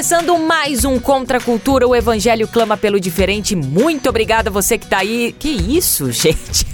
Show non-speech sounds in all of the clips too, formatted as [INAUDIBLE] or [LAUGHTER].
Começando mais um Contra a Cultura, o Evangelho clama pelo diferente. Muito obrigada você que tá aí. Que isso, [LAUGHS] gente?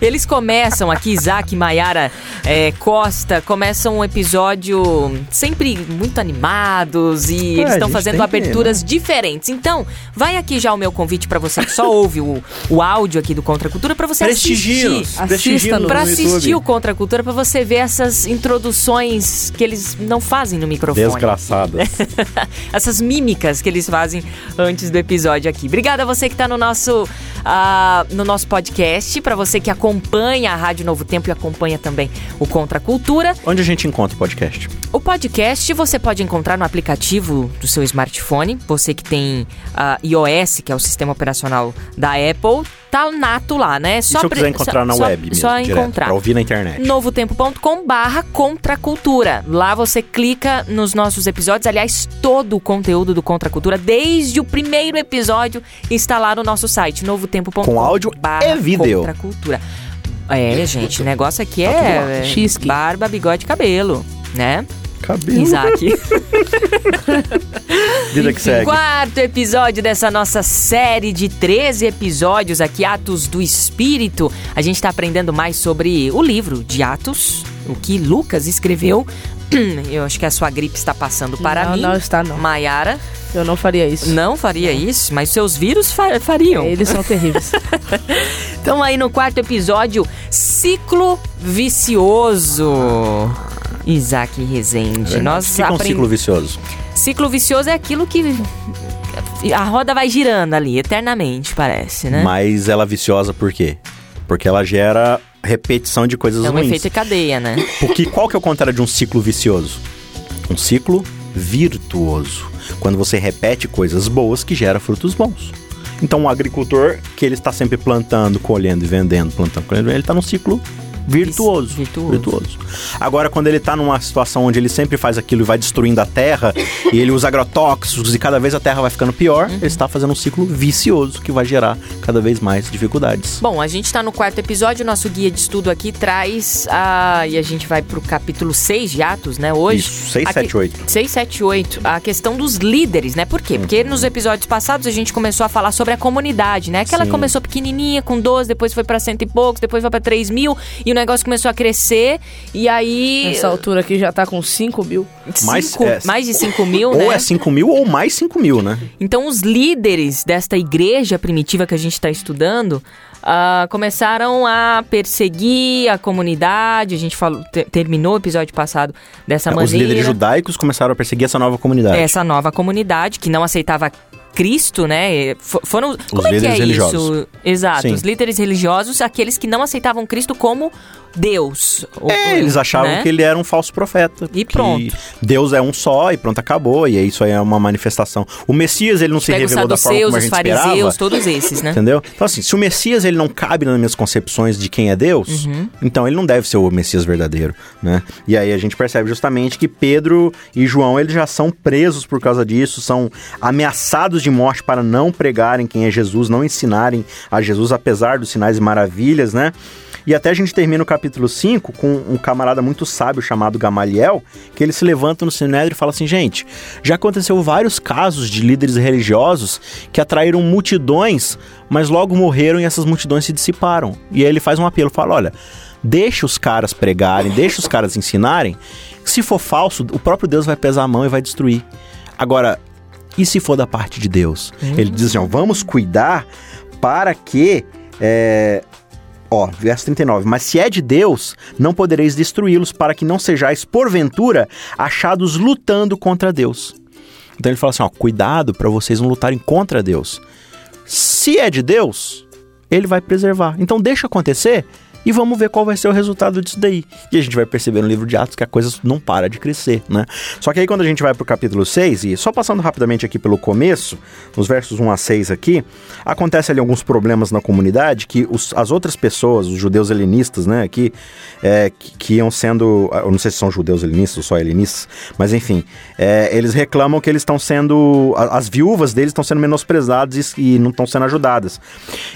Eles começam aqui, Isaac Maiara é, Costa, começam um episódio sempre muito animados e É, eles a estão fazendo que, aberturas diferentes. Então, vai aqui já o meu convite para você que só ouve o, o áudio aqui do Contra a Cultura para você assistir. Pra no assistir o. Contra a Cultura, pra você ver essas introduções que eles não fazem no microfone. Desgraçadas. [LAUGHS] [LAUGHS] Essas mímicas que eles fazem antes do episódio aqui. Obrigada a você que está no nosso, ah, no nosso podcast, para você que acompanha a Rádio Novo Tempo e acompanha também o Contra a Cultura. Onde a gente encontra o podcast? O podcast você pode encontrar no aplicativo do seu smartphone. Você que tem ah, iOS, que é o sistema operacional da Apple, tá nato lá, né? e se eu quiser encontrar na só- web mesmo, Só direto, encontrar pra ouvir na internet. novotempo.com barra contracultura. Lá você clica nos nossos episódios. Aliás, todo o conteúdo do Contra Cultura, desde o primeiro episódio, está lá no nosso site, novotempo.com Com áudio barra e vídeo. Contra a Cultura. É, gente, o negócio aqui Tá é, é barba, bigode e cabelo, né? Cabelo. Isaac. [LAUGHS] [LAUGHS] Vida que segue. Quarto episódio dessa nossa série de 13 episódios aqui, Atos do Espírito. A gente está aprendendo mais sobre o livro de Atos, o que Lucas escreveu. [CLEARS THROAT] Eu acho que a sua gripe está passando para não, mim. não está não. Maiara Eu não faria isso. não faria isso, mas seus vírus fa- fariam. Eles são terríveis. [LAUGHS] Então aí no quarto episódio, ciclo vicioso. Isaac Rezende. Nós O que é um aprend- ciclo vicioso? Ciclo vicioso é aquilo que a roda vai girando ali eternamente, parece, né? Mas ela é viciosa por quê? Porque ela gera repetição de coisas é um ruins. efeito cadeia, né? Porque qual que é o contrário de um ciclo vicioso? Um ciclo virtuoso. Quando você repete coisas boas que gera frutos bons. Então, um agricultor que ele está sempre plantando, colhendo e vendendo, plantando, colhendo, ele está num ciclo virtuoso. Virtuoso. Agora, quando ele está numa situação onde ele sempre faz aquilo e vai destruindo a terra, [LAUGHS] e ele usa agrotóxicos e cada vez a terra vai ficando pior, Uhum. ele está fazendo um ciclo vicioso que vai gerar cada vez mais dificuldades. Bom, a gente tá no quarto episódio, nosso guia de estudo aqui traz a... E a gente vai pro capítulo 6 de Atos, né, hoje. Isso, 6, Aqui- 7, 8. 6, 7, 8. A questão dos líderes, né? Por quê? Porque nos episódios passados a gente começou a falar sobre a comunidade, né? Aquela Sim. começou pequenininha, com 12, depois foi pra cento e poucos, depois foi pra 3 mil, e o negócio começou a crescer, e aí... Nessa altura aqui já tá com 5 mil. Mais, cinco- é, mais de 5 mil, Ou né? é 5 mil ou mais 5 mil, né? Então, os líderes desta igreja primitiva que a gente está estudando ah, começaram a perseguir a comunidade. A gente falou, te- terminou o episódio passado dessa Os maneira. líderes judaicos começaram a perseguir essa nova comunidade. Essa nova comunidade que não aceitava Cristo, né? Fo- Foram. como é que líderes é religiosos. isso? Exato, Sim. os líderes religiosos, aqueles que não aceitavam Cristo como Deus. O- É, eles achavam né? que ele era um falso profeta. E que pronto. Deus é um só e pronto, acabou. E isso aí é uma manifestação. O Messias, ele não se os revelou da forma como a os gente fariseus, esperava. todos esses, né? Entendeu? Então, assim, se o Messias ele não cabe nas minhas concepções de quem é Deus, Uhum. então ele não deve ser o Messias verdadeiro, né? E aí a gente percebe justamente que Pedro e João, eles já são presos por causa disso, são ameaçados de morte para não pregarem quem é Jesus, não ensinarem a Jesus, apesar dos sinais e maravilhas, né? E até a gente termina o capítulo 5 com um camarada muito sábio chamado Gamaliel, que ele se levanta no Sinédrio e fala assim: gente, já aconteceu vários casos de líderes religiosos que atraíram multidões, mas logo morreram e essas multidões se dissiparam. E aí ele faz um apelo: fala, olha, deixa os caras pregarem, deixa os caras ensinarem. Se for falso, o próprio Deus vai pesar a mão e vai destruir. Agora, e se for da parte de Deus? Ele diz assim: ó, vamos cuidar para que. é, Ó, verso 39. Mas se é de Deus, não podereis destruí-los, para que não sejais, porventura, achados lutando contra Deus. Então ele fala assim: ó, cuidado para vocês não lutarem contra Deus. Se é de Deus, ele vai preservar. Então deixa acontecer e vamos ver qual vai ser o resultado disso daí. E a gente vai perceber no livro de Atos que a coisa não para de crescer, né? Só que aí quando a gente vai pro capítulo 6, e só passando rapidamente aqui pelo começo, nos versos 1 a 6 aqui, acontece ali alguns problemas na comunidade que os, as outras pessoas, os judeus helenistas, né, aqui, é, que, que iam sendo, eu não sei se são judeus helenistas ou só helenistas, mas enfim, é, eles reclamam que eles estão sendo, as viúvas deles estão sendo menosprezadas e, e não estão sendo ajudadas.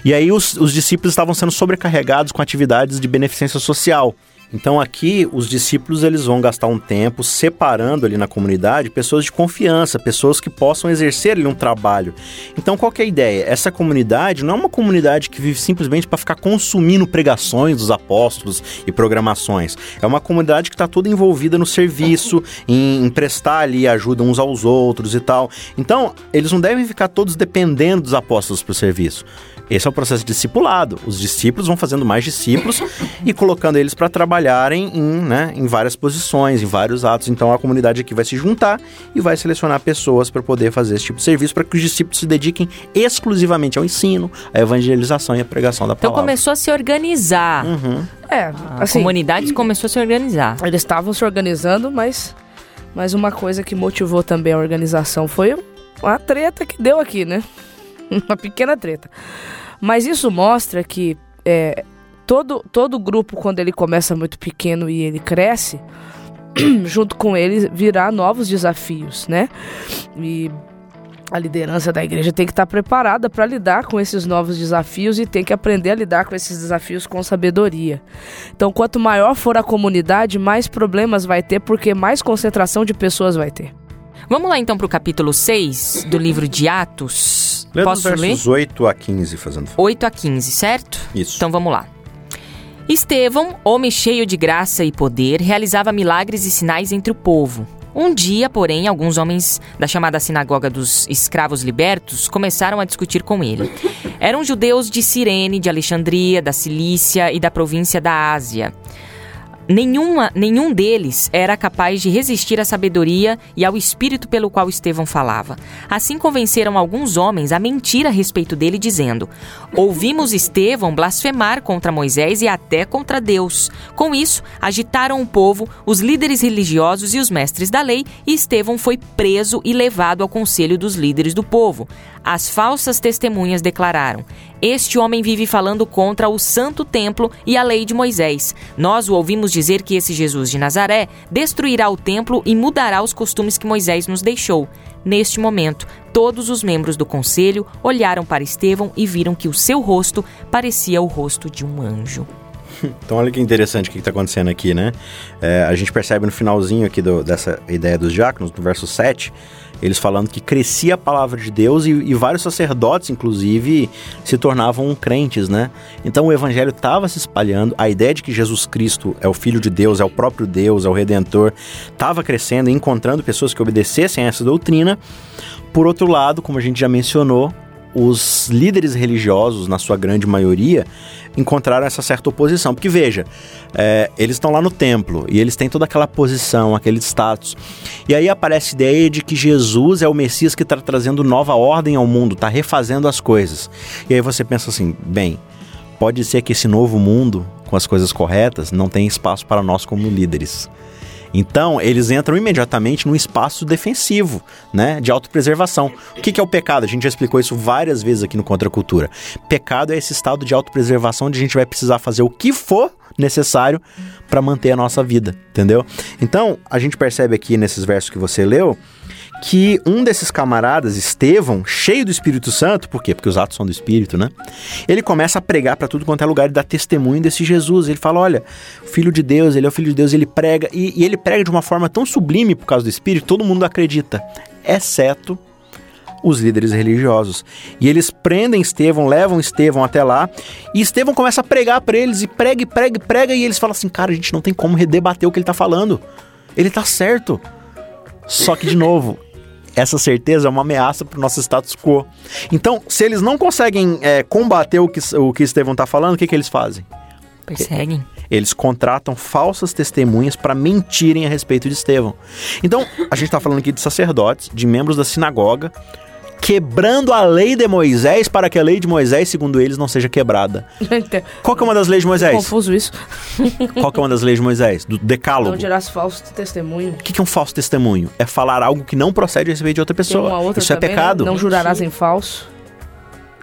E aí os, os discípulos estavam sendo sobrecarregados com atividades de beneficência social. Então aqui os discípulos eles vão gastar um tempo separando ali na comunidade pessoas de confiança, pessoas que possam exercer ali um trabalho. Então qual é a ideia? Essa comunidade não é uma comunidade que vive simplesmente para ficar consumindo pregações dos apóstolos e programações. É uma comunidade que está toda envolvida no serviço, em, em prestar ali ajuda uns aos outros e tal. Então eles não devem ficar todos dependendo dos apóstolos para o serviço. Esse é o processo discipulado. Os discípulos vão fazendo mais discípulos [LAUGHS] e colocando eles para trabalharem em, né, em várias posições, em vários atos. Então a comunidade aqui vai se juntar e vai selecionar pessoas para poder fazer esse tipo de serviço para que os discípulos se dediquem exclusivamente ao ensino, à evangelização e à pregação da Então palavra. começou a se organizar. Uhum. É, A assim, comunidade começou a se organizar. eles estavam se organizando, mas, mas uma coisa que motivou também a organização foi a treta que deu aqui, né? [LAUGHS] Uma pequena treta. Mas isso mostra que é, todo, todo grupo, quando ele começa muito pequeno e ele cresce, [CLEARS THROAT] junto com ele virá novos desafios, né? E a liderança da igreja tem que estar preparada para lidar com esses novos desafios e tem que aprender a lidar com esses desafios com sabedoria. Então, quanto maior for a comunidade, mais problemas vai ter, porque mais concentração de pessoas vai ter. Vamos lá então para o capítulo 6 do livro de Atos. Lê dos Posso ler? versos 8 a 15, fazendo favor. 8 a 15, certo? Isso. Então vamos lá. Estevão, homem cheio de graça e poder, realizava milagres e sinais entre o povo. Um dia, porém, alguns homens da chamada sinagoga dos escravos libertos começaram a discutir com ele. Eram judeus de Cirene, de Alexandria, da Cilícia e da província da Ásia. Nenhuma, nenhum deles era capaz de resistir à sabedoria e ao espírito pelo qual Estevão falava. Assim convenceram alguns homens a mentir a respeito dele, dizendo: Ouvimos Estevão blasfemar contra Moisés e até contra Deus. Com isso, agitaram o povo, os líderes religiosos e os mestres da lei, e Estevão foi preso e levado ao conselho dos líderes do povo. As falsas testemunhas declararam: Este homem vive falando contra o santo templo e a lei de Moisés. Nós o ouvimos dizer que esse Jesus de Nazaré destruirá o templo e mudará os costumes que Moisés nos deixou. Neste momento, todos os membros do conselho olharam para Estevão e viram que o seu rosto parecia o rosto de um anjo. Então olha que interessante o que está acontecendo aqui, né? É, a gente percebe no finalzinho aqui do- dessa ideia dos diáconos, no verso 7, eles falando que crescia a palavra de Deus e, e vários sacerdotes, inclusive, se tornavam crentes, né? Então o evangelho estava se espalhando, a ideia de que Jesus Cristo é o Filho de Deus, é o próprio Deus, é o Redentor, estava crescendo e encontrando pessoas que obedecessem a essa doutrina. Por outro lado, como a gente já mencionou, os líderes religiosos, na sua grande maioria, encontraram essa certa oposição. Porque veja, é, eles estão lá no templo e eles têm toda aquela posição, aquele status. E aí aparece a ideia de que Jesus é o Messias que está trazendo nova ordem ao mundo, está refazendo as coisas. E aí você pensa assim, bem, pode ser que esse novo mundo, com as coisas corretas, não tem espaço para nós como líderes. Então, eles entram imediatamente num espaço defensivo, né, de autopreservação. O que, que é o pecado? A gente já explicou isso várias vezes aqui no Contra a Cultura. Pecado é esse estado de autopreservação onde a gente vai precisar fazer o que for necessário para manter a nossa vida, entendeu? Então, a gente percebe aqui nesses versos que você leu que um desses camaradas, Estevão, cheio do Espírito Santo, por quê? Porque os atos são do Espírito, né? Ele começa a pregar para tudo quanto é lugar e dar testemunho desse Jesus. Ele fala: olha, Filho de Deus, ele é o Filho de Deus, ele prega, e, e ele prega de uma forma tão sublime por causa do Espírito, todo mundo acredita, exceto os líderes religiosos. E eles prendem Estevão, levam Estevão até lá, e Estevão começa a pregar para eles, e prega, e prega, e prega, e eles falam assim: cara, a gente não tem como redebater o que ele tá falando. Ele tá certo. Só que, de novo, essa certeza é uma ameaça para o nosso status quo. Então, se eles não conseguem é, combater o que, o que Estevão está falando, o que, que eles fazem? Perseguem. Eles contratam falsas testemunhas para mentirem a respeito de Estevão. Então, a gente está falando aqui de sacerdotes, de membros da sinagoga, quebrando a lei de Moisés para que a lei de Moisés, segundo eles, não seja quebrada. Qual que é uma das leis de Moisés? Confuso isso. [LAUGHS] Qual que é uma das leis de Moisés? Do decálogo. Não dirás falso testemunho. O que que é um falso testemunho? É falar algo que não procede a respeito de outra Tem pessoa. uma outra Isso é também, né? pecado. Não jurarás em falso.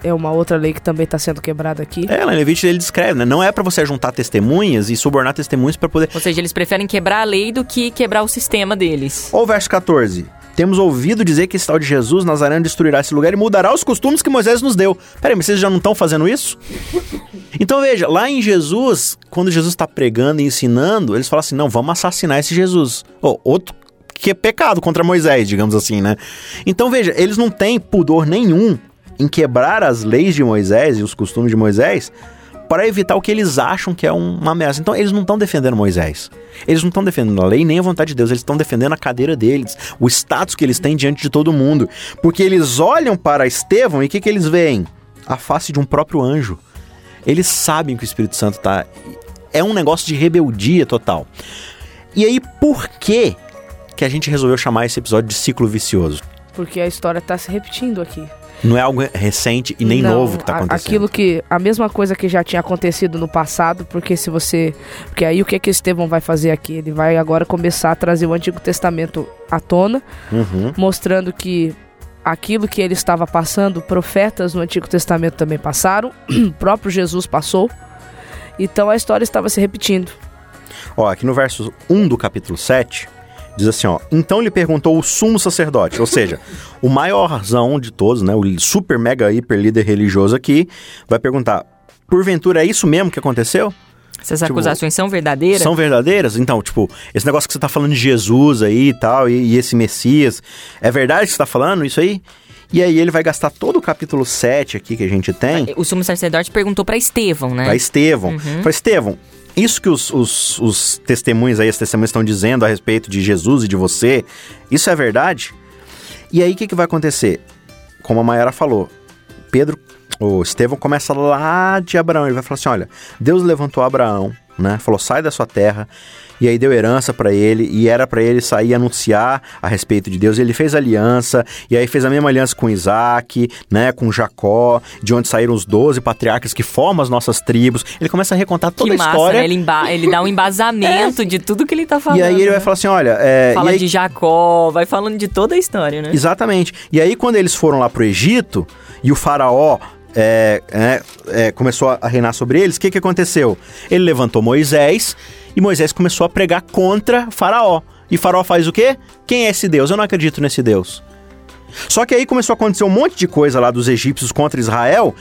É uma outra lei que também está sendo quebrada aqui. É, lá em Levítico ele descreve, né? Não é pra você juntar testemunhas e subornar testemunhas pra poder. Ou seja, eles preferem quebrar a lei do que quebrar o sistema deles. Ou o verso 14. Temos ouvido dizer que esse tal de Jesus Nazareno destruirá esse lugar e mudará os costumes que Moisés nos deu. Peraí, mas vocês já não estão fazendo isso? Então veja, lá em Jesus, quando Jesus está pregando e ensinando, eles falam assim: não, vamos assassinar esse Jesus. Ou outro que é pecado contra Moisés, digamos assim, né? Então veja, eles não têm pudor nenhum em quebrar as leis de Moisés e os costumes de Moisés para evitar o que eles acham que é um- uma ameaça. Então eles não estão defendendo Moisés. Eles não estão defendendo a lei nem a vontade de Deus, eles estão defendendo a cadeira deles, o status que eles têm diante de todo mundo. Porque eles olham para Estevão e o que, que eles veem? A face de um próprio anjo. Eles sabem que o Espírito Santo tá. É um negócio de rebeldia total. E aí, por que que a gente resolveu chamar esse episódio de ciclo vicioso? Porque a história está se repetindo aqui. Não é algo recente e nem Não, novo que tá a- acontecendo. Aquilo que. A mesma coisa que já tinha acontecido no passado, porque se você. Porque aí o que que Estevão vai fazer aqui? Ele vai agora começar a trazer o Antigo Testamento à tona, Uhum. mostrando que aquilo que ele estava passando, profetas no Antigo Testamento também passaram, [CLEARS THROAT] o próprio Jesus passou. Então a história estava se repetindo. Ó, aqui no verso 1 do capítulo 7, diz assim, ó. Então lhe perguntou o sumo sacerdote, ou seja, [LAUGHS] o maiorzão de todos, né? O super mega hiper líder religioso aqui, vai perguntar: porventura é isso mesmo que aconteceu? Essas Tipo, acusações são verdadeiras? São verdadeiras? Então, tipo, esse negócio que você tá falando de Jesus aí e tal, e, e esse Messias, é verdade que você tá falando isso aí? E aí ele vai gastar todo o capítulo 7 aqui que a gente tem O sumo sacerdote perguntou pra Estevão, né? para Estevão. Uhum. Fala, Estevão, isso que os, os, os testemunhos aí, as testemunhas estão dizendo a respeito de Jesus e de você, isso é verdade? E aí o que, que vai acontecer? Como a Mayara falou, Pedro, o Estevão começa lá de Abraão, ele vai falar assim, olha, Deus levantou Abraão, né? Falou, sai da sua terra. E aí deu herança para ele e era para ele sair e anunciar a respeito de Deus. Ele fez aliança e aí fez a mesma aliança com Isaac, né, com Jacó, de onde saíram os 12 patriarcas que formam as nossas tribos. Ele começa a recontar toda que a massa, história. né? Ele, ele dá um embasamento de tudo que ele tá falando. E aí ele né? vai falar assim, olha, é, Fala aí- de Jacó, vai falando de toda a história, né? Exatamente. E aí, quando eles foram lá pro Egito e o faraó é, é, é, começou a reinar sobre eles, o que, que aconteceu? Ele levantou Moisés e Moisés começou a pregar contra faraó. E faraó faz o quê? Quem é esse Deus? Eu não acredito nesse Deus. Só que aí começou a acontecer um monte de coisa lá dos egípcios contra Israel,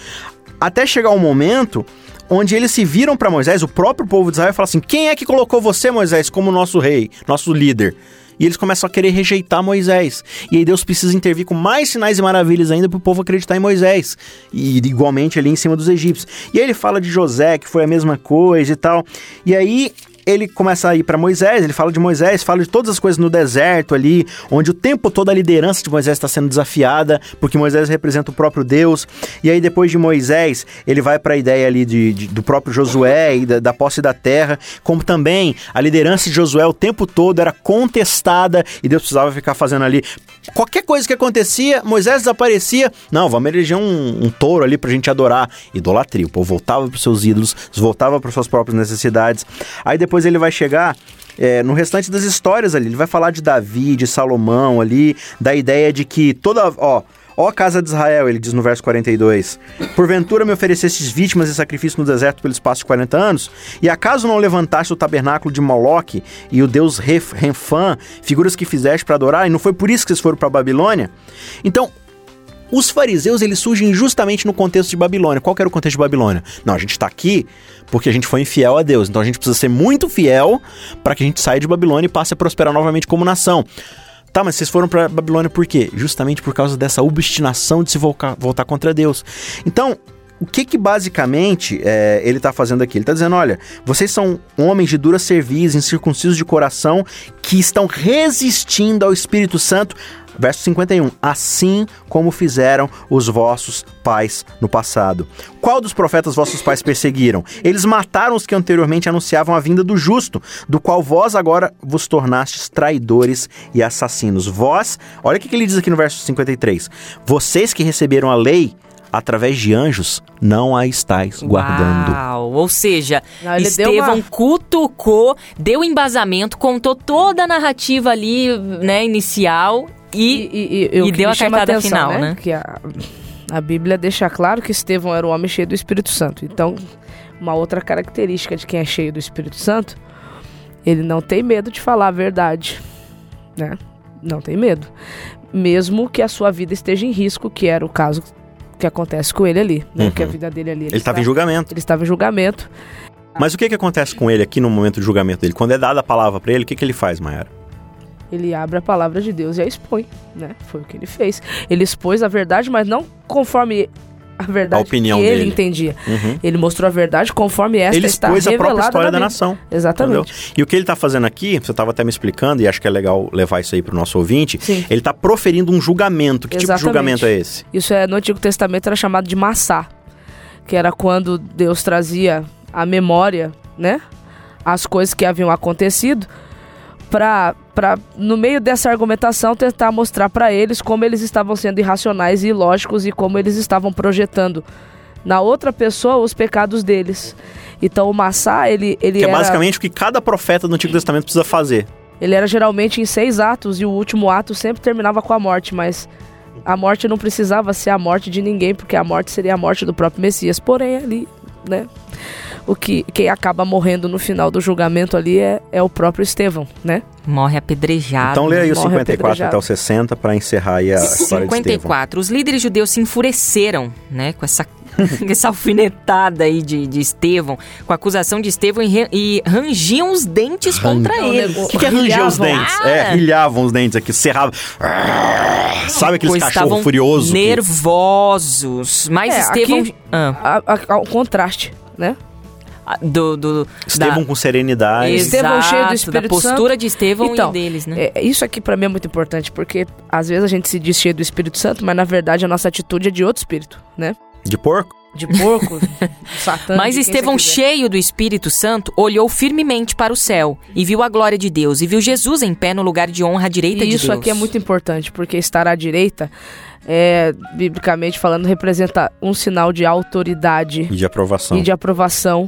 até chegar um momento onde eles se viram para Moisés, o próprio povo de Israel, e falaram assim: quem é que colocou você, Moisés, como nosso rei, nosso líder? E eles começam a querer rejeitar Moisés. E aí Deus precisa intervir com mais sinais e maravilhas ainda para o povo acreditar em Moisés. E igualmente ali em cima dos egípcios. E aí ele fala de José, que foi a mesma coisa e tal. E aí ele começa a ir para Moisés, ele fala de Moisés, fala de todas as coisas no deserto ali, onde o tempo todo a liderança de Moisés está sendo desafiada, porque Moisés representa o próprio Deus. E aí depois de Moisés, ele vai para a ideia ali de, de- do próprio Josué e da, da posse da terra, como também a liderança de Josué o tempo todo era contestada e Deus precisava ficar fazendo ali qualquer coisa que acontecia, Moisés desaparecia. Não, vamos eleger um, um touro ali pra gente adorar. Idolatria. O povo voltava pros seus ídolos, voltava para suas próprias necessidades. Aí depois ele vai chegar é, no restante das histórias ali. Ele vai falar de Davi, de Salomão ali, da ideia de que toda. Ó, Ó casa de Israel, ele diz no verso 42: Porventura me oferecestes vítimas e sacrifício no deserto pelo espaço de 40 anos? E acaso não levantaste o tabernáculo de Moloque e o deus Renfã, figuras que fizeste para adorar? E não foi por isso que vocês foram para Babilônia? Então, os fariseus, eles surgem justamente no contexto de Babilônia. Qual era o contexto de Babilônia? Não, a gente está aqui porque a gente foi infiel a Deus. Então a gente precisa ser muito fiel para que a gente saia de Babilônia e passe a prosperar novamente como nação. Tá, mas vocês foram para Babilônia por quê? Justamente por causa dessa obstinação de se voltar, voltar contra Deus. Então, o que que basicamente é, ele está fazendo aqui? Ele está dizendo, olha, vocês são homens de dura cerviz, incircuncisos de coração, que estão resistindo ao Espírito Santo. Verso 51, assim como fizeram os vossos pais no passado. Qual dos profetas vossos pais perseguiram? Eles mataram os que anteriormente anunciavam a vinda do justo, do qual vós agora vos tornastes traidores e assassinos. Vós, olha o que ele diz aqui no verso 53, vocês que receberam a lei através de anjos, não a estáis guardando. Uau, ou seja, Não, Estevão uma- cutucou, deu embasamento, contou toda a narrativa ali, né, inicial e, e, e que deu a cartada atenção, final, né? Que a, a Bíblia deixa claro que Estevão era um homem cheio do Espírito Santo. Então, uma outra característica de quem é cheio do Espírito Santo, ele não tem medo de falar a verdade, né? Não tem medo. Mesmo que a sua vida esteja em risco, que era o caso que acontece com ele ali, né? Uhum. Que a vida dele ali. Ele estava em está- julgamento. Ele estava em julgamento. Mas o que, que acontece com ele aqui no momento do julgamento dele? Quando é dada a palavra para ele, o que, que ele faz, Mayara? Ele abre a palavra de Deus e a expõe, né? Foi o que ele fez. Ele expôs a verdade, mas não conforme a verdade A opinião que ele dele. entendia. Uhum. Ele mostrou a verdade conforme esta Ele está expôs a própria revelada história da nação. Exatamente. Entendeu? E o que ele está fazendo aqui, você estava até me explicando, e acho que é legal levar isso aí para o nosso ouvinte, Sim. ele está proferindo um julgamento. Que tipo de Exatamente. julgamento é esse? Isso é, no Antigo Testamento era chamado de massá, que era quando Deus trazia a memória, né? As coisas que haviam acontecido, para para no meio dessa argumentação tentar mostrar para eles como eles estavam sendo irracionais e ilógicos e como eles estavam projetando na outra pessoa os pecados deles. Então o massá, ele ele Que é era basicamente o que cada profeta do Antigo Testamento precisa fazer. ele era geralmente em seis atos e o último ato sempre terminava com a morte, mas a morte não precisava ser a morte de ninguém, porque a morte seria a morte do próprio Messias. Porém, ali, né? O que quem acaba morrendo no final do julgamento ali é, é o próprio Estevão, né? morre apedrejado. Então lê aí o morre 54 apedrejado. até o 60 para encerrar aí a história de Estevão. 54. Os líderes judeus se enfureceram, né, com essa [LAUGHS] essa alfinetada aí de, de Estevão, com a acusação de Estevão e, re- e rangiam os dentes contra Não, ele. O que, que é ranger os Rilhavam. dentes? Ah! É, rilhavam os dentes aqui, serravam. Sabe aqueles cachorros estavam furiosos? que- nervosos. Mas É, Estevão... aqui- Ah, A- a- o contraste, né? do, do, Estevão da- com serenidade. Estevão cheio do Espírito da postura de Estevão Então, e deles, né? É, isso aqui pra mim é muito importante, porque às vezes a gente se diz cheio do Espírito Santo, mas na verdade a nossa atitude é de outro espírito, né? De porco? De porco, [LAUGHS] satã. Mas de Estevão, cheio do Espírito Santo, olhou firmemente para o céu e viu a glória de Deus e viu Jesus em pé no lugar de honra à direita E de isso Deus. aqui é muito importante, porque estar à direita, é, biblicamente falando, representa um sinal de autoridade E de aprovação. e de aprovação.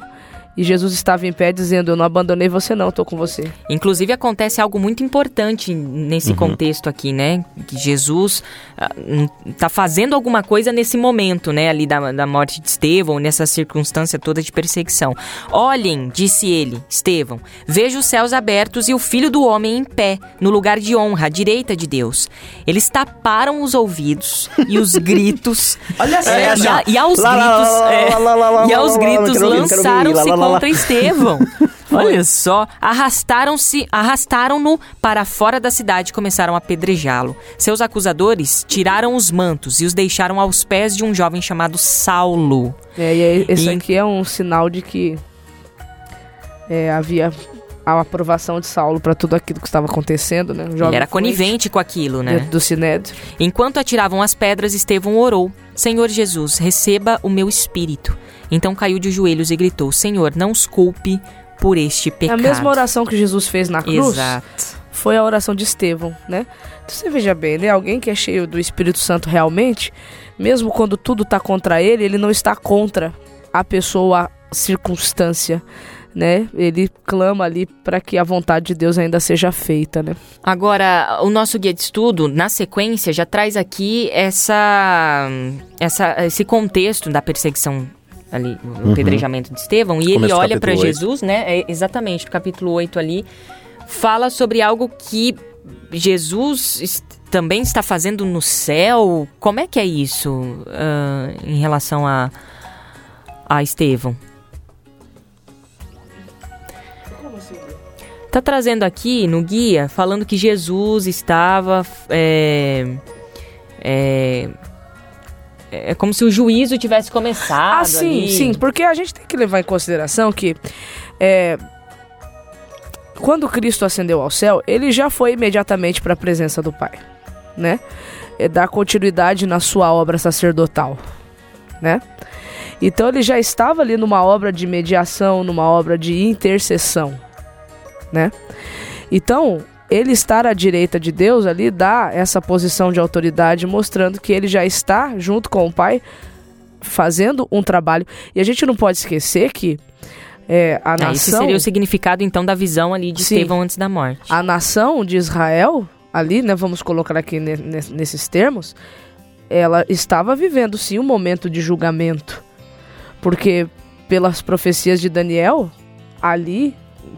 E Jesus estava em pé dizendo: Eu não abandonei você, não, tô com você. Inclusive acontece algo muito importante nesse contexto aqui, né? Que Jesus está fazendo alguma coisa nesse momento, né? Ali da, da morte de Estevão, nessa circunstância toda de perseguição. Olhem, disse ele, Estevão, veja os céus abertos e o Filho do Homem em pé, no lugar de honra, à direita de Deus. Eles taparam os ouvidos e os gritos. Olha É, e, a- e aos Lá, gritos, lá, lá, é, e aos gritos lançaram-se. Contra Estevão. [LAUGHS] Olha só, arrastaram-se, arrastaram-no para fora da cidade e começaram a apedrejá-lo. Seus acusadores tiraram os mantos e os deixaram aos pés de um jovem chamado Saulo. É, e aí, esse E- aqui é um sinal de que é, havia a aprovação de Saulo para tudo aquilo que estava acontecendo, né? Ele era conivente com aquilo, né? do Sinédrio. Enquanto atiravam as pedras, Estevão orou: Senhor Jesus, receba o meu espírito. Então caiu de joelhos e gritou: Senhor, não os culpe por este pecado. a mesma oração que Jesus fez na cruz Exato. foi a oração de Estevão, né? Então você veja bem, né? Alguém que é cheio do Espírito Santo realmente, mesmo quando tudo tá contra ele, ele não está contra a pessoa, a circunstância, né? Ele clama ali para que a vontade de Deus ainda seja feita, né? Agora, o nosso guia de estudo, na sequência, já traz aqui essa, essa esse contexto da perseguição ali, o apedrejamento de Estevão, e ele olha para. Jesus, né? é, exatamente, no capítulo 8 ali, fala sobre algo que Jesus est- também está fazendo no céu. Como é que é isso ah, em relação a, a Estevão? Tá trazendo aqui no guia, falando que Jesus estava é, é, é como se o juízo tivesse começado. Ah, sim, ali. sim, porque a gente tem que levar em consideração que é, quando Cristo ascendeu ao céu, ele já foi imediatamente para a presença do Pai, né? É dar continuidade na sua obra sacerdotal, né? Então ele já estava ali numa obra de mediação, numa obra de intercessão, né? Então, ele estar à direita de Deus ali dá essa posição de autoridade, mostrando que ele já está junto com o Pai fazendo um trabalho. E a gente não pode esquecer que é, a Ah, nação. Esse seria o significado, então, da visão ali de Sim. Estevão antes da morte. a nação de Israel, ali, né, vamos colocar aqui ne- ne- nesses termos, ela estava vivendo sim um momento de julgamento. Porque pelas profecias de Daniel, ali,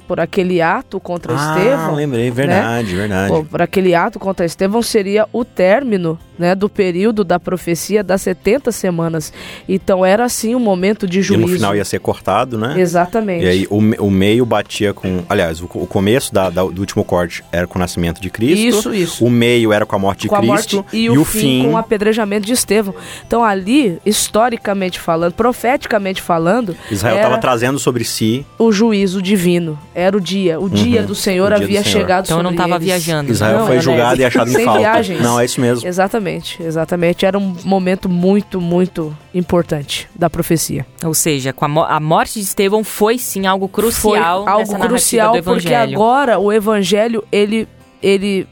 por aquele ato contra Ah, Estevão, lembrei, verdade, verdade. Pô, por aquele ato contra Estevão seria o término né, do período da profecia das 70 semanas. Então era assim um momento de e juízo. no final ia ser cortado, né? Exatamente. E aí o, o meio batia com. Aliás, o, o começo da- da- do último corte era com o nascimento de Cristo. Isso, isso. O meio era com a morte de com Cristo. morte e, o fim, com o apedrejamento de Estevão. Então ali, historicamente falando, profeticamente falando, Israel estava trazendo sobre si. o juízo divino. Era o dia. O dia do Senhor Uhum. Dia do havia Senhor. chegado Então eu não estava viajando. Israel Não, foi julgado né? e achado em falta. viagens. Não, é isso mesmo. Exatamente, exatamente. Era um momento muito, muito importante da profecia. Ou seja, com a, mo- a morte de Estevão foi sim algo crucial Foi algo crucial do porque agora o evangelho, ele, ele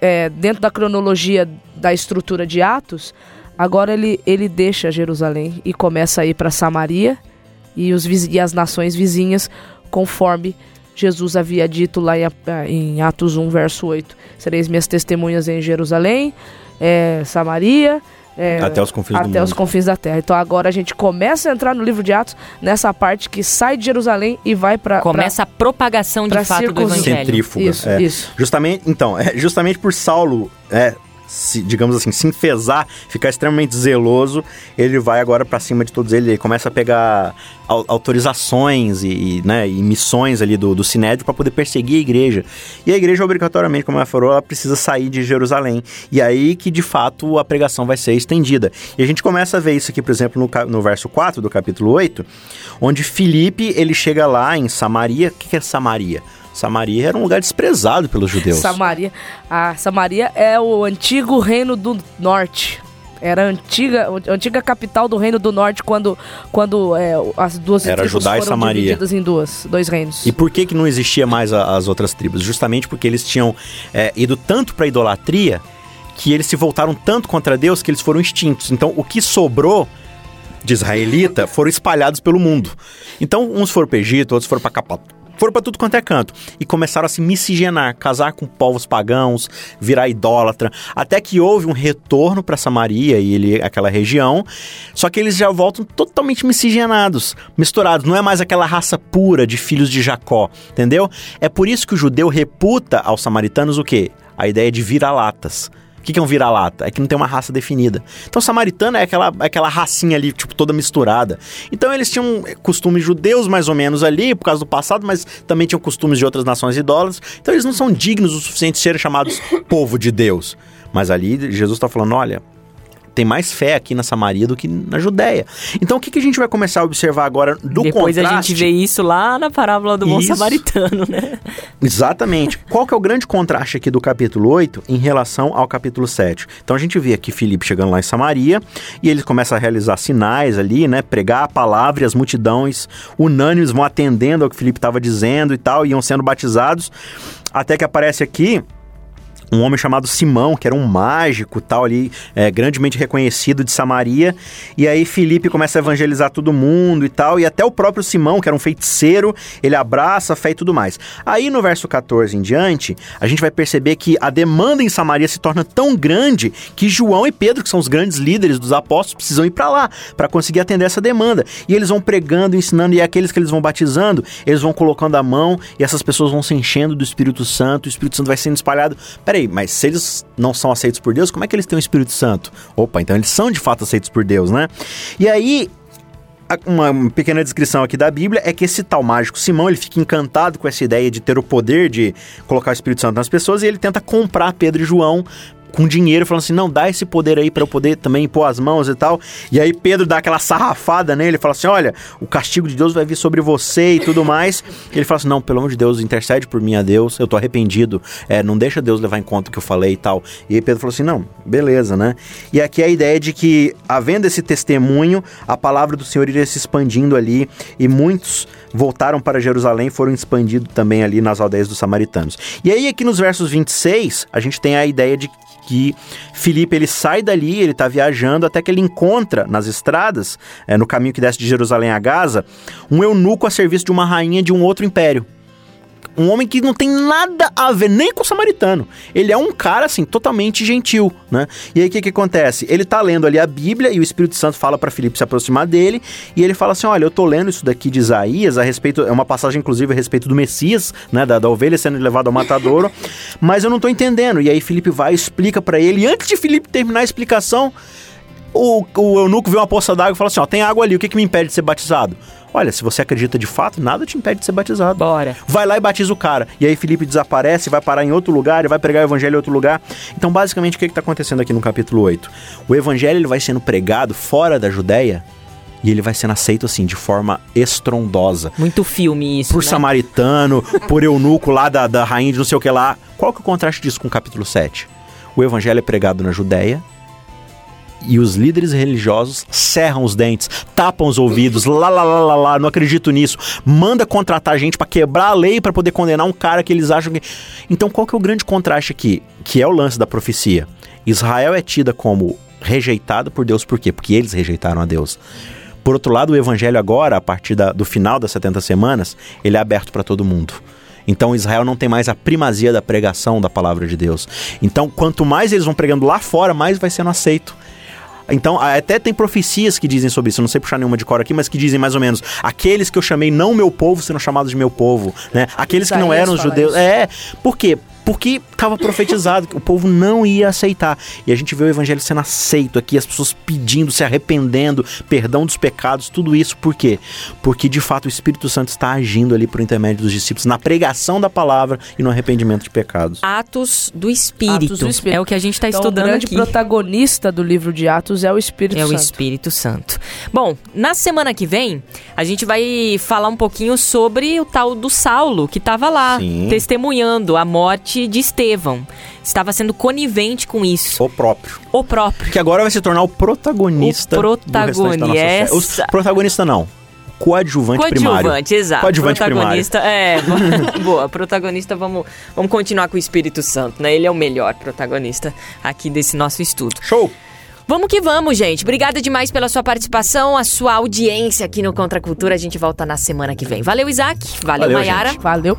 é, dentro da cronologia da estrutura de Atos, agora ele, ele deixa Jerusalém e começa a ir para Samaria e, os, e as nações vizinhas, conforme Jesus havia dito lá em, Atos 1, verso 8. Sereis minhas testemunhas em Jerusalém, é, Samaria, é, Até os confins do até os mundo. confins da terra. Então agora a gente começa a entrar no livro de Atos nessa parte que sai de Jerusalém e vai para Começa a propagação de pra fato do circuncisão. evangelho. Centrífuga. Isso, é. isso. Justamente, então, é, justamente por Saulo, é, se, digamos assim, se enfesar, ficar extremamente zeloso, ele vai agora pra cima de todos eles, ele começa a pegar au- autorizações e, e, né, e missões ali do, do Sinédrio para poder perseguir a igreja. E a igreja, obrigatoriamente, como ela falou, ela precisa sair de Jerusalém. E aí que, de fato, a pregação vai ser estendida. E a gente começa a ver isso aqui, por exemplo, no, no verso 4 do capítulo 8, onde Filipe, ele chega lá em Samaria. O que é Samaria? Samaria era um lugar desprezado pelos judeus. Samaria. A Samaria é o antigo reino do norte. Era a antiga, a antiga capital do reino do norte quando, quando é, as duas Era tribos Judá e foram Samaria. divididas em duas, dois reinos. E por que que não existia mais a- as outras tribos? Justamente porque eles tinham é, ido tanto para idolatria que eles se voltaram tanto contra Deus que eles foram extintos. Então, o que sobrou de israelita foram espalhados pelo mundo. Então, uns foram para Egito, outros foram para Capadócia. Foram para tudo quanto é canto. E começaram a se miscigenar, casar com povos pagãos, virar idólatra. Até que houve um retorno para Samaria e ele, aquela região. Só que eles já voltam totalmente miscigenados, misturados. Não é mais aquela raça pura de filhos de Jacó, entendeu? É por isso que o judeu reputa aos samaritanos o quê? A ideia de vira-latas. O que é um vira-lata? É que não tem uma raça definida. Então, samaritano é aquela, aquela racinha ali, tipo, toda misturada. Então, eles tinham costumes judeus, mais ou menos, ali, por causa do passado, mas também tinham costumes de outras nações idólatras. Então, eles não são dignos o suficiente de serem chamados povo de Deus. Mas ali, Jesus está falando: olha, tem mais fé aqui na Samaria do que na Judéia. Então, o que, que a gente vai começar a observar agora do Depois contraste? a gente vê isso lá na parábola do bom Isso. samaritano, né? Exatamente. Qual que é o grande contraste aqui do capítulo 8 em relação ao capítulo 7? Então a gente vê aqui Filipe chegando lá em Samaria e ele começa a realizar sinais ali, né? Pregar a palavra e as multidões unânimes vão atendendo ao que Filipe estava dizendo e tal, iam sendo batizados. Até que aparece aqui um homem chamado Simão, que era um mágico tal ali, é, grandemente reconhecido de Samaria. E aí Filipe começa a evangelizar todo mundo e tal, e até o próprio Simão, que era um feiticeiro, ele abraça a fé e tudo mais. Aí no verso 14 em diante, a gente vai perceber que a demanda em Samaria se torna tão grande que João e Pedro, que são os grandes líderes dos apóstolos, precisam ir para lá para conseguir atender essa demanda. E eles vão pregando, ensinando, e aqueles que eles vão batizando, eles vão colocando a mão e essas pessoas vão se enchendo do Espírito Santo, o Espírito Santo vai sendo espalhado. Peraí, mas se eles não são aceitos por Deus, como é que eles têm o Espírito Santo? Opa, então eles são de fato aceitos por Deus, né? E aí, uma pequena descrição aqui da Bíblia é que esse tal mágico Simão, ele fica encantado com essa ideia de ter o poder de colocar o Espírito Santo nas pessoas e ele tenta comprar Pedro e João com dinheiro, falando assim: não, dá esse poder aí para eu poder também pôr as mãos e tal. E aí Pedro dá aquela sarrafada nele, fala assim: olha, o castigo de Deus vai vir sobre você e tudo mais. E ele fala assim: não, pelo amor de Deus, intercede por mim a Deus, eu tô arrependido, é, não deixa Deus levar em conta o que eu falei e tal. E aí Pedro falou assim: não, beleza, né? E aqui é a ideia de que, havendo esse testemunho, a palavra do Senhor iria se expandindo ali e muitos voltaram para Jerusalém foram expandidos também ali nas aldeias dos samaritanos. E aí aqui nos versos 26, a gente tem a ideia de que Filipe ele sai dali, ele está viajando até que ele encontra nas estradas, é, no caminho que desce de Jerusalém a Gaza, um eunuco a serviço de uma rainha de um outro império. Um homem que não tem nada a ver nem com o samaritano. Ele é um cara, assim, totalmente gentil, né? E aí o que, que acontece? Ele tá lendo ali a Bíblia e o Espírito Santo fala para Filipe se aproximar dele e ele fala assim: Olha, eu tô lendo isso daqui de Isaías a respeito. É uma passagem, inclusive, a respeito do Messias, né? Da, da ovelha sendo levada ao matadouro, [LAUGHS] mas eu não tô entendendo. E aí Filipe vai e explica para ele. E antes de Filipe terminar a explicação, o, o eunuco vê uma poça d'água e fala assim: Ó, tem água ali, o que, que me impede de ser batizado? Olha, se você acredita de fato, nada te impede de ser batizado. Bora. Vai lá e batiza o cara. E aí Felipe desaparece, vai parar em outro lugar, ele vai pregar o evangelho em outro lugar. Então, basicamente, o que está acontecendo aqui no capítulo 8? O evangelho ele vai sendo pregado fora da Judéia e ele vai sendo aceito assim, de forma estrondosa. Muito filme isso. Por né? samaritano, [LAUGHS] por eunuco lá da, da rainha de não sei o que lá. Qual que é o contraste disso com o capítulo 7? O evangelho é pregado na Judéia, e os líderes religiosos cerram os dentes, tapam os ouvidos, lá, lá, lá, lá, lá, não acredito nisso. Manda contratar gente para quebrar a lei para poder condenar um cara que eles acham que. Então, qual que é o grande contraste aqui? Que é o lance da profecia. Israel é tida como rejeitado por Deus, por quê? Porque eles rejeitaram a Deus. Por outro lado, o evangelho agora, a partir da, do final das 70 semanas, ele é aberto para todo mundo. Então Israel não tem mais a primazia da pregação da palavra de Deus. Então, quanto mais eles vão pregando lá fora, mais vai sendo aceito. Então, até tem profecias que dizem sobre isso. Não sei puxar nenhuma de cor aqui, mas que dizem mais ou menos: aqueles que eu chamei não meu povo serão chamados de meu povo, né? Aqueles que não eram os judeus. É, por quê? Porque estava profetizado que o povo não ia aceitar. E a gente vê o evangelho sendo aceito aqui, as pessoas pedindo, se arrependendo, perdão dos pecados, tudo isso por quê? Porque de fato o Espírito Santo está agindo ali por intermédio dos discípulos na pregação da palavra e no arrependimento de pecados. Atos do Espírito. Atos do Espírito. É o que a gente está então, estudando o grande aqui. protagonista do livro de Atos é o Espírito é Santo. É o Espírito Santo. Bom, na semana que vem, a gente vai falar um pouquinho sobre o tal do Saulo, que estava lá, Sim. testemunhando a morte de Estevão. Estava sendo conivente com isso. O próprio. O próprio. Que agora vai se tornar o protagonista. O protagonista. O protagonista não coadjuvante, coadjuvante primário. Coadjuvante, exato. Coadjuvante protagonista, primário. É, [LAUGHS] boa. Protagonista, vamos, vamos continuar com o Espírito Santo, né? Ele é o melhor protagonista aqui desse nosso estudo. Show! Vamos que vamos, gente. Obrigada demais pela sua participação, a sua audiência aqui no Contra Cultura. A gente volta na semana que vem. Valeu, Isaac. Valeu, Valeu Mayara. Valeu.